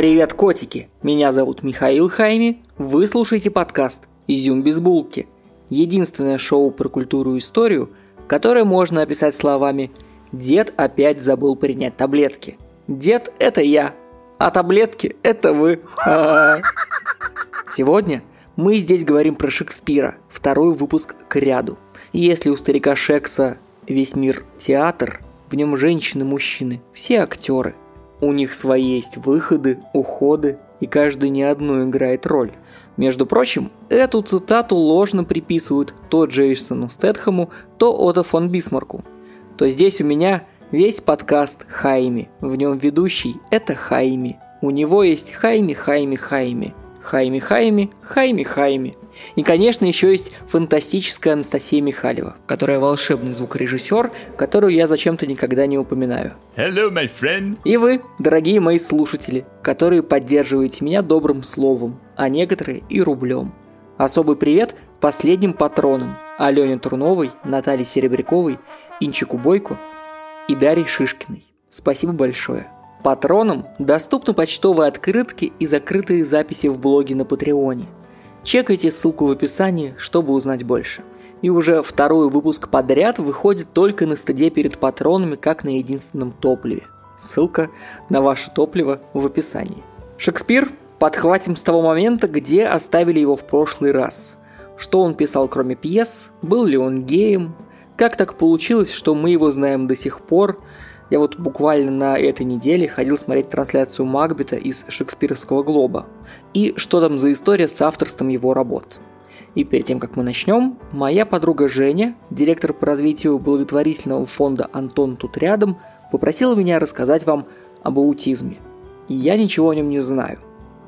Привет, котики! Меня зовут Михаил Хайми. Вы слушаете подкаст «Изюм без булки». Единственное шоу про культуру и историю, которое можно описать словами «Дед опять забыл принять таблетки». Дед – это я, а таблетки – это вы. Сегодня мы здесь говорим про Шекспира, второй выпуск к ряду. если у старика Шекса весь мир театр, в нем женщины, мужчины, все актеры – у них свои есть выходы, уходы, и каждый не одну играет роль. Между прочим, эту цитату ложно приписывают то Джейсону Стэтхэму, то Отто фон Бисмарку. То здесь у меня весь подкаст Хайми. В нем ведущий – это Хайми. У него есть Хайми, Хайми, Хайми. Хайми, Хайми, Хайми, Хайми. И, конечно, еще есть фантастическая Анастасия Михалева, которая волшебный звукорежиссер, которую я зачем-то никогда не упоминаю. Hello, my friend. И вы, дорогие мои слушатели, которые поддерживаете меня добрым словом, а некоторые и рублем. Особый привет последним патронам Алене Турновой, Наталье Серебряковой, Инчику Бойко и Дарье Шишкиной. Спасибо большое. Патронам доступны почтовые открытки и закрытые записи в блоге на Патреоне – Чекайте ссылку в описании, чтобы узнать больше. И уже второй выпуск подряд выходит только на стаде перед патронами, как на единственном топливе. Ссылка на ваше топливо в описании. Шекспир подхватим с того момента, где оставили его в прошлый раз. Что он писал кроме пьес, был ли он геем, как так получилось, что мы его знаем до сих пор, я вот буквально на этой неделе ходил смотреть трансляцию Макбета из Шекспировского Глоба. И что там за история с авторством его работ. И перед тем, как мы начнем, моя подруга Женя, директор по развитию благотворительного фонда «Антон тут рядом», попросила меня рассказать вам об аутизме. И я ничего о нем не знаю.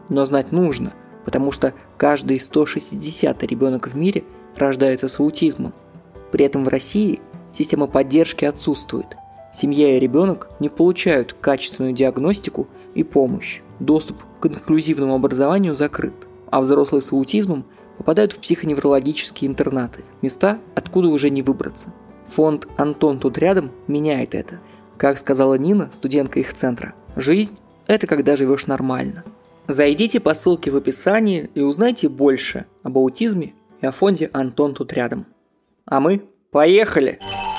Но знать нужно, потому что каждый 160 ребенок в мире рождается с аутизмом. При этом в России система поддержки отсутствует – Семья и ребенок не получают качественную диагностику и помощь. Доступ к инклюзивному образованию закрыт, а взрослые с аутизмом попадают в психоневрологические интернаты, места, откуда уже не выбраться. Фонд «Антон тут рядом» меняет это. Как сказала Нина, студентка их центра, жизнь – это когда живешь нормально. Зайдите по ссылке в описании и узнайте больше об аутизме и о фонде «Антон тут рядом». А мы поехали! Поехали!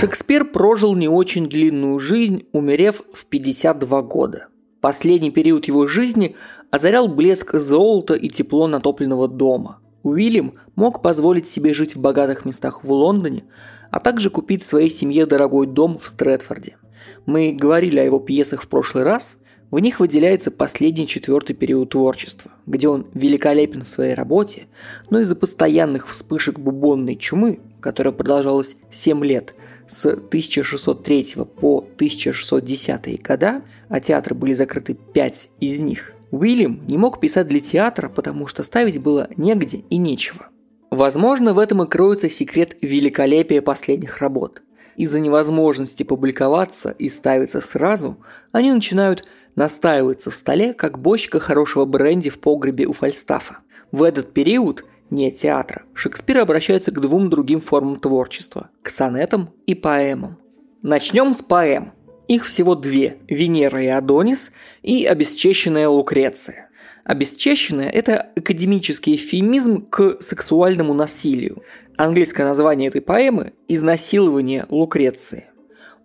Шекспир прожил не очень длинную жизнь, умерев в 52 года. Последний период его жизни озарял блеск золота и тепло натопленного дома. Уильям мог позволить себе жить в богатых местах в Лондоне, а также купить своей семье дорогой дом в Стрэдфорде. Мы говорили о его пьесах в прошлый раз, в них выделяется последний четвертый период творчества, где он великолепен в своей работе, но из-за постоянных вспышек бубонной чумы, которая продолжалась 7 лет, с 1603 по 1610 года, а театры были закрыты 5 из них, Уильям не мог писать для театра, потому что ставить было негде и нечего. Возможно, в этом и кроется секрет великолепия последних работ. Из-за невозможности публиковаться и ставиться сразу, они начинают настаиваться в столе, как бочка хорошего бренди в погребе у Фальстафа. В этот период не театра, Шекспир обращается к двум другим формам творчества – к сонетам и поэмам. Начнем с поэм. Их всего две – Венера и Адонис и обесчещенная Лукреция. Обесчещенная – это академический эфемизм к сексуальному насилию. Английское название этой поэмы – «Изнасилование Лукреции».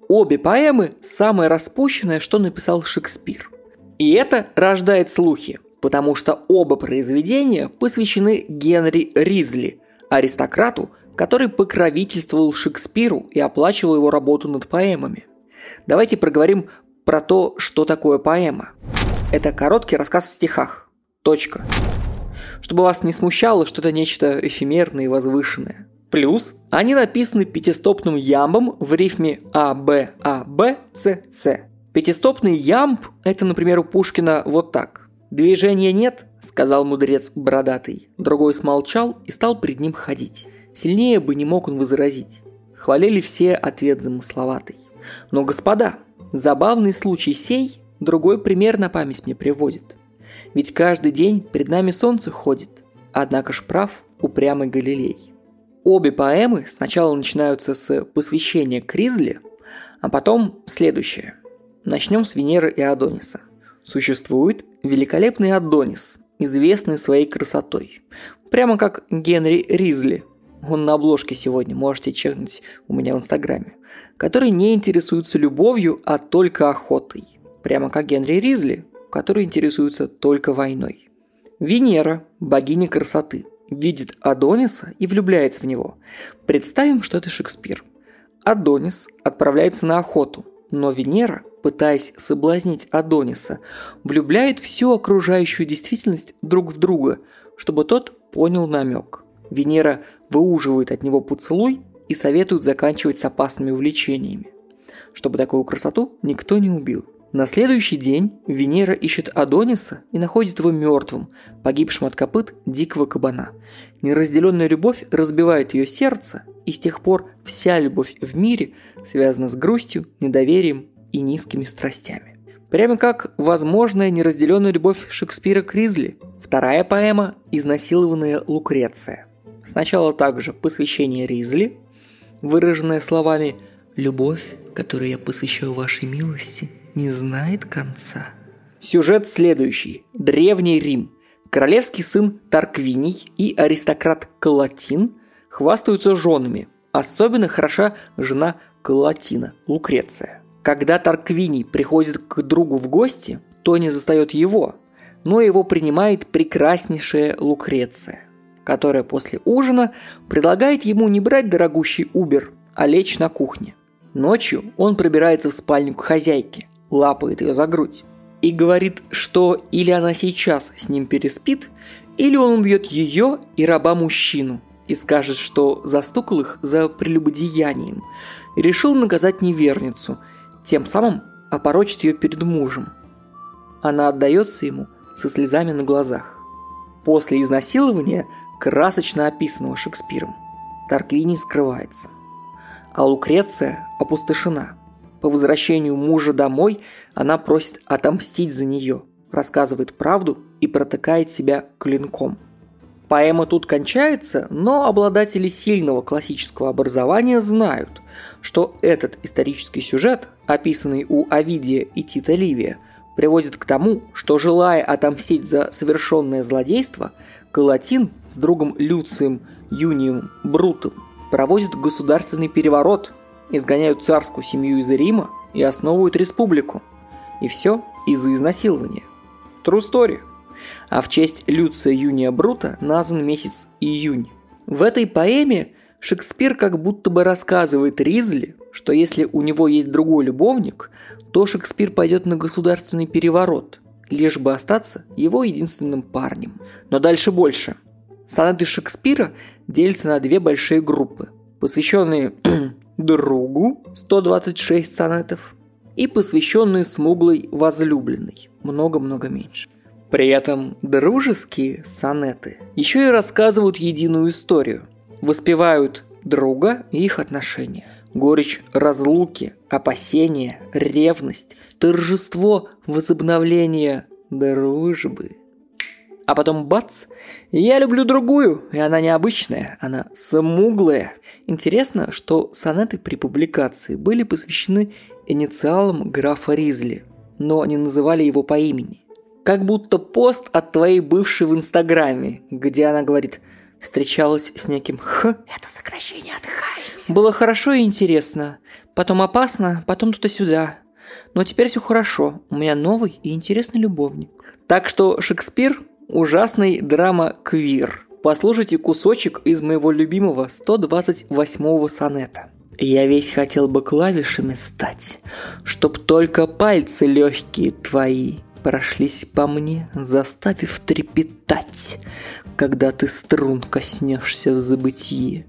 Обе поэмы – самое распущенное, что написал Шекспир. И это рождает слухи потому что оба произведения посвящены Генри Ризли, аристократу, который покровительствовал Шекспиру и оплачивал его работу над поэмами. Давайте проговорим про то, что такое поэма. Это короткий рассказ в стихах. Точка. Чтобы вас не смущало, что это нечто эфемерное и возвышенное. Плюс они написаны пятистопным ямбом в рифме А, Б, А, Б, С, С. Пятистопный ямб – это, например, у Пушкина вот так. «Движения нет», — сказал мудрец бородатый. Другой смолчал и стал перед ним ходить. Сильнее бы не мог он возразить. Хвалили все ответ замысловатый. Но, господа, забавный случай сей другой пример на память мне приводит. Ведь каждый день пред нами солнце ходит, однако ж прав упрямый Галилей. Обе поэмы сначала начинаются с посвящения Кризли, а потом следующее. Начнем с Венеры и Адониса. Существует великолепный Адонис, известный своей красотой. Прямо как Генри Ризли. Он на обложке сегодня, можете чекнуть у меня в Инстаграме. Который не интересуется любовью, а только охотой. Прямо как Генри Ризли, который интересуется только войной. Венера, богиня красоты, видит Адониса и влюбляется в него. Представим, что это Шекспир. Адонис отправляется на охоту, но Венера, пытаясь соблазнить Адониса, влюбляет всю окружающую действительность друг в друга, чтобы тот понял намек. Венера выуживает от него поцелуй и советует заканчивать с опасными увлечениями, чтобы такую красоту никто не убил. На следующий день Венера ищет Адониса и находит его мертвым, погибшим от копыт дикого кабана. Неразделенная любовь разбивает ее сердце, и с тех пор вся любовь в мире связана с грустью, недоверием и низкими страстями. Прямо как возможная неразделенная любовь Шекспира к Ризли. Вторая поэма «Изнасилованная Лукреция». Сначала также посвящение Ризли, выраженное словами «Любовь, которую я посвящаю вашей милости, не знает конца». Сюжет следующий. Древний Рим. Королевский сын Тарквиний и аристократ Калатин хвастаются женами. Особенно хороша жена Калатина, Лукреция. Когда Тарквиний приходит к другу в гости, то не застает его, но его принимает прекраснейшая Лукреция которая после ужина предлагает ему не брать дорогущий Убер, а лечь на кухне. Ночью он пробирается в спальню к хозяйке, лапает ее за грудь и говорит, что или она сейчас с ним переспит, или он убьет ее и раба-мужчину и скажет, что застукал их за прелюбодеянием решил наказать неверницу, тем самым опорочить ее перед мужем. Она отдается ему со слезами на глазах. После изнасилования красочно описанного Шекспиром. Тарквини скрывается. А Лукреция опустошена. По возвращению мужа домой она просит отомстить за нее, рассказывает правду и протыкает себя клинком. Поэма тут кончается, но обладатели сильного классического образования знают, что этот исторический сюжет, описанный у Овидия и Тита Ливия, приводит к тому, что желая отомстить за совершенное злодейство, Галатин с другом Люцием Юнием Брутом проводят государственный переворот, изгоняют царскую семью из Рима и основывают республику. И все из-за изнасилования. True story. А в честь Люция Юния Брута назван месяц июнь. В этой поэме Шекспир как будто бы рассказывает Ризли, что если у него есть другой любовник, то Шекспир пойдет на государственный переворот – лишь бы остаться его единственным парнем. Но дальше больше. Сонеты Шекспира делятся на две большие группы, посвященные другу 126 сонетов и посвященные смуглой возлюбленной много-много меньше. При этом дружеские сонеты еще и рассказывают единую историю, воспевают друга и их отношения горечь разлуки, опасения, ревность, торжество возобновления дружбы. А потом бац, я люблю другую, и она необычная, она смуглая. Интересно, что сонеты при публикации были посвящены инициалам графа Ризли, но не называли его по имени. Как будто пост от твоей бывшей в Инстаграме, где она говорит «встречалась с неким Х». Это сокращение от Хайми. Было хорошо и интересно. Потом опасно, потом туда-сюда. Но теперь все хорошо. У меня новый и интересный любовник. Так что Шекспир – ужасный драма-квир. Послушайте кусочек из моего любимого 128-го сонета. Я весь хотел бы клавишами стать, Чтоб только пальцы легкие твои Прошлись по мне, заставив трепетать, Когда ты струн коснешься в забытие.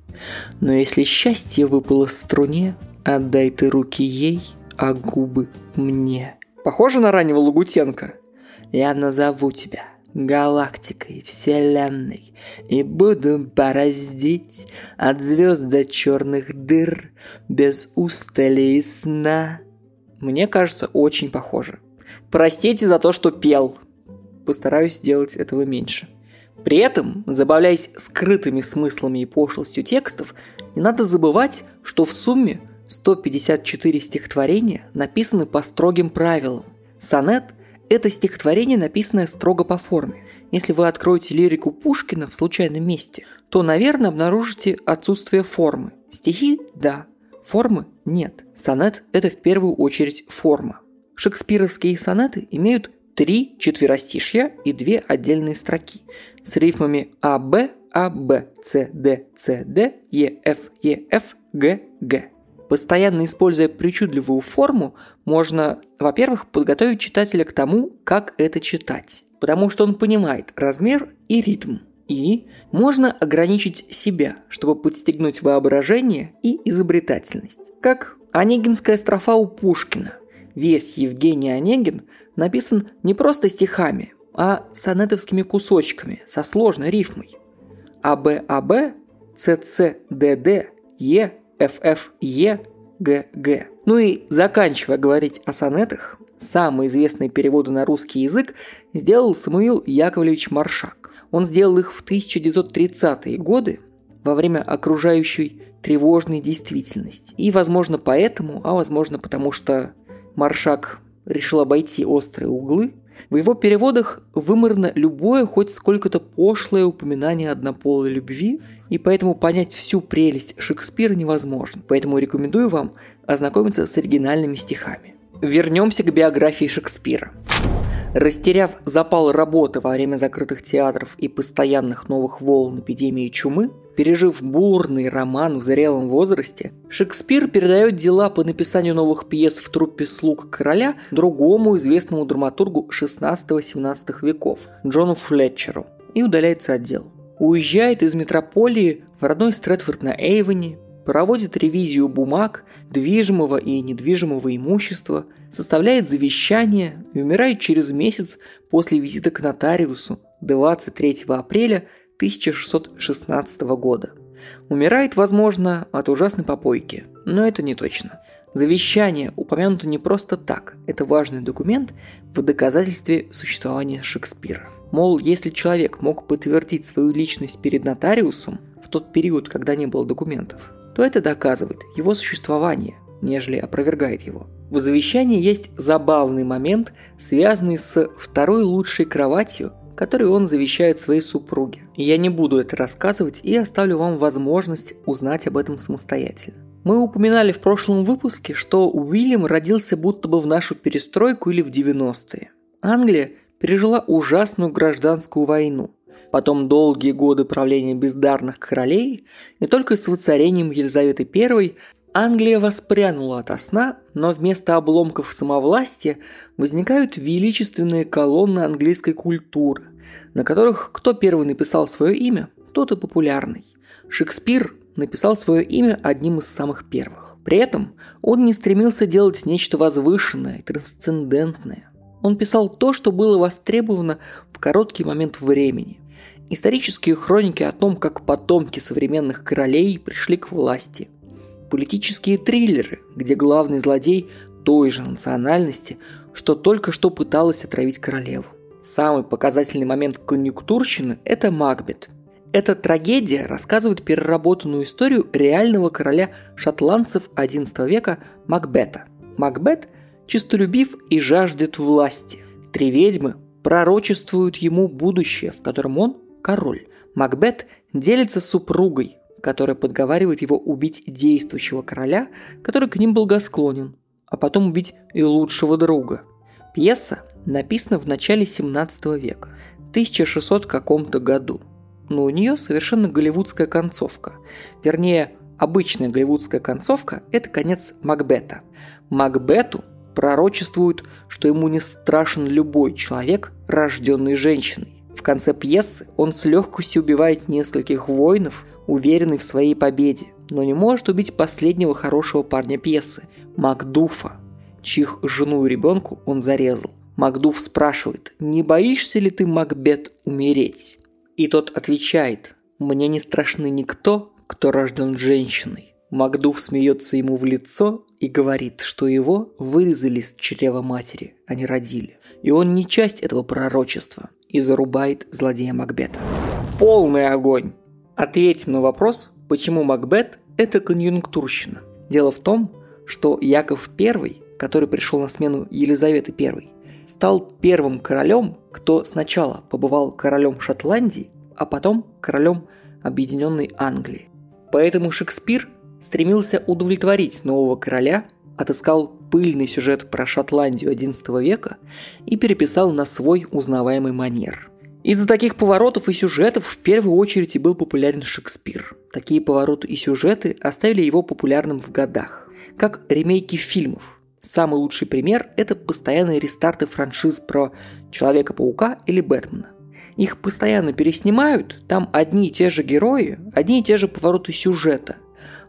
Но если счастье выпало струне, отдай ты руки ей, а губы мне. Похоже на раннего Лагутенко? Я назову тебя галактикой, вселенной И буду бороздить от звезд до черных дыр Без устали и сна Мне кажется, очень похоже. Простите за то, что пел. Постараюсь сделать этого меньше. При этом, забавляясь скрытыми смыслами и пошлостью текстов, не надо забывать, что в сумме 154 стихотворения написаны по строгим правилам. Сонет – это стихотворение, написанное строго по форме. Если вы откроете лирику Пушкина в случайном месте, то, наверное, обнаружите отсутствие формы. Стихи – да, формы – нет. Сонет – это в первую очередь форма. Шекспировские сонеты имеют три четверостишья и две отдельные строки с рифмами АБ, АБ, С, Д, С, Д, Е, Ф, Е, Ф, Г, Г. Постоянно используя причудливую форму, можно, во-первых, подготовить читателя к тому, как это читать, потому что он понимает размер и ритм. И можно ограничить себя, чтобы подстегнуть воображение и изобретательность. Как Онегинская строфа у Пушкина. Весь Евгений Онегин написан не просто стихами, а сонетовскими кусочками со сложной рифмой. АБ, АБ, ЦЦ, ДД, Е, ФФ, Е, ГГ. Ну и заканчивая говорить о сонетах, самые известные переводы на русский язык сделал Самуил Яковлевич Маршак. Он сделал их в 1930-е годы во время окружающей тревожной действительности. И, возможно, поэтому, а возможно, потому что Маршак решил обойти острые углы, в его переводах выморно любое хоть сколько-то пошлое упоминание однополой любви, и поэтому понять всю прелесть Шекспира невозможно. Поэтому рекомендую вам ознакомиться с оригинальными стихами. Вернемся к биографии Шекспира. Растеряв запал работы во время закрытых театров и постоянных новых волн эпидемии чумы, пережив бурный роман в зрелом возрасте, Шекспир передает дела по написанию новых пьес в труппе «Слуг короля» другому известному драматургу 16-17 веков Джону Флетчеру и удаляется от дел. Уезжает из метрополии в родной Стрэдфорд на Эйвоне, проводит ревизию бумаг, движимого и недвижимого имущества, составляет завещание и умирает через месяц после визита к нотариусу 23 апреля 1616 года. Умирает, возможно, от ужасной попойки, но это не точно. Завещание упомянуто не просто так, это важный документ в доказательстве существования Шекспира. Мол, если человек мог подтвердить свою личность перед нотариусом в тот период, когда не было документов, то это доказывает его существование, нежели опровергает его. В завещании есть забавный момент, связанный с второй лучшей кроватью, которую он завещает своей супруге. Я не буду это рассказывать и оставлю вам возможность узнать об этом самостоятельно. Мы упоминали в прошлом выпуске, что Уильям родился будто бы в нашу перестройку или в 90-е. Англия пережила ужасную гражданскую войну потом долгие годы правления бездарных королей, и только с воцарением Елизаветы I Англия воспрянула ото сна, но вместо обломков самовластия возникают величественные колонны английской культуры, на которых кто первый написал свое имя, тот и популярный. Шекспир написал свое имя одним из самых первых. При этом он не стремился делать нечто возвышенное, трансцендентное. Он писал то, что было востребовано в короткий момент времени. Исторические хроники о том, как потомки современных королей пришли к власти. Политические триллеры, где главный злодей той же национальности, что только что пыталась отравить королеву. Самый показательный момент конъюнктурщины – это Макбет. Эта трагедия рассказывает переработанную историю реального короля шотландцев XI века Макбета. Макбет чистолюбив и жаждет власти. Три ведьмы пророчествуют ему будущее, в котором он король. Макбет делится с супругой, которая подговаривает его убить действующего короля, который к ним благосклонен, а потом убить и лучшего друга. Пьеса написана в начале 17 века, 1600 каком-то году. Но у нее совершенно голливудская концовка. Вернее, обычная голливудская концовка – это конец Макбета. Макбету пророчествуют, что ему не страшен любой человек, рожденный женщиной. В конце пьесы он с легкостью убивает нескольких воинов, уверенный в своей победе, но не может убить последнего хорошего парня пьесы – Макдуфа, чьих жену и ребенку он зарезал. Макдуф спрашивает, не боишься ли ты, Макбет, умереть? И тот отвечает, мне не страшны никто, кто рожден женщиной. Макдуф смеется ему в лицо и говорит, что его вырезали с чрева матери, а не родили. И он не часть этого пророчества. и зарубает злодея Макбета. Полный огонь! Ответим на вопрос, почему Макбет – это конъюнктурщина. Дело в том, что Яков I, который пришел на смену Елизаветы I, стал первым королем, кто сначала побывал королем Шотландии, а потом королем Объединенной Англии. Поэтому Шекспир стремился удовлетворить нового короля, отыскал пыльный сюжет про Шотландию XI века и переписал на свой узнаваемый манер. Из-за таких поворотов и сюжетов в первую очередь и был популярен Шекспир. Такие повороты и сюжеты оставили его популярным в годах, как ремейки фильмов. Самый лучший пример – это постоянные рестарты франшиз про Человека-паука или Бэтмена. Их постоянно переснимают, там одни и те же герои, одни и те же повороты сюжета,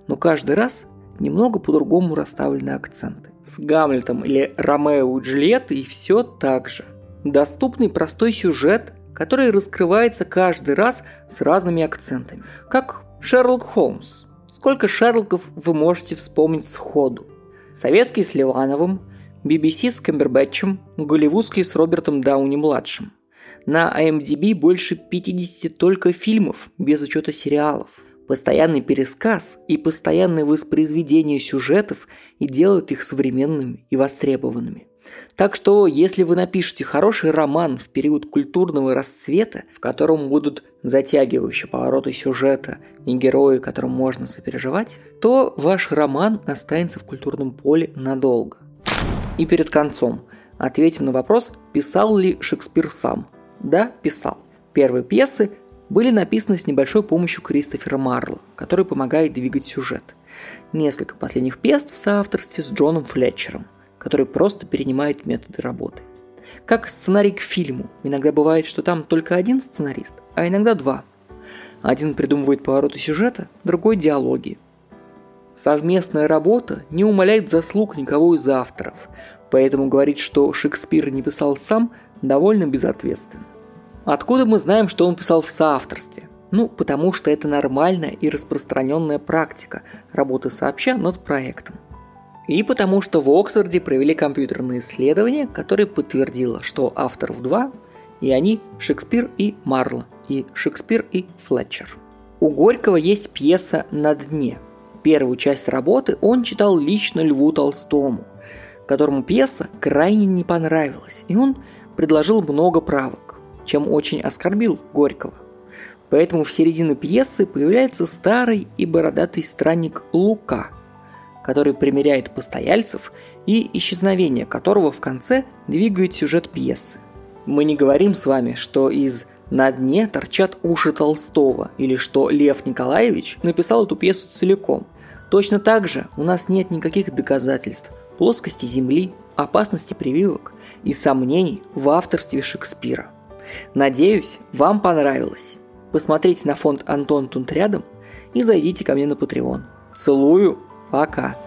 но каждый раз немного по-другому расставлены акценты. С Гамлетом или Ромео и Джульеттой все так же. Доступный простой сюжет, который раскрывается каждый раз с разными акцентами. Как Шерлок Холмс. Сколько Шерлоков вы можете вспомнить сходу? Советский с Ливановым, BBC с Камбербэтчем, голливудский с Робертом Дауни-младшим. На IMDb больше 50 только фильмов, без учета сериалов. Постоянный пересказ и постоянное воспроизведение сюжетов и делают их современными и востребованными. Так что, если вы напишете хороший роман в период культурного расцвета, в котором будут затягивающие повороты сюжета и герои, которым можно сопереживать, то ваш роман останется в культурном поле надолго. И перед концом ответим на вопрос, писал ли Шекспир сам. Да, писал. Первые пьесы были написаны с небольшой помощью Кристофера Марла, который помогает двигать сюжет. Несколько последних пьес в соавторстве с Джоном Флетчером, который просто перенимает методы работы. Как сценарий к фильму. Иногда бывает, что там только один сценарист, а иногда два. Один придумывает повороты сюжета, другой – диалоги. Совместная работа не умаляет заслуг никого из авторов, поэтому говорить, что Шекспир не писал сам, довольно безответственно. Откуда мы знаем, что он писал в соавторстве? Ну, потому что это нормальная и распространенная практика работы сообща над проектом. И потому что в Оксфорде провели компьютерное исследование, которое подтвердило, что авторов два, и они Шекспир и Марло, и Шекспир и Флетчер. У Горького есть пьеса «На дне». Первую часть работы он читал лично Льву Толстому, которому пьеса крайне не понравилась, и он предложил много правок чем очень оскорбил Горького. Поэтому в середине пьесы появляется старый и бородатый странник Лука, который примеряет постояльцев и исчезновение которого в конце двигает сюжет пьесы. Мы не говорим с вами, что из «На дне торчат уши Толстого» или что Лев Николаевич написал эту пьесу целиком. Точно так же у нас нет никаких доказательств плоскости Земли, опасности прививок и сомнений в авторстве Шекспира – Надеюсь, вам понравилось. Посмотрите на фонд Антон Тунт рядом и зайдите ко мне на Patreon. Целую, пока.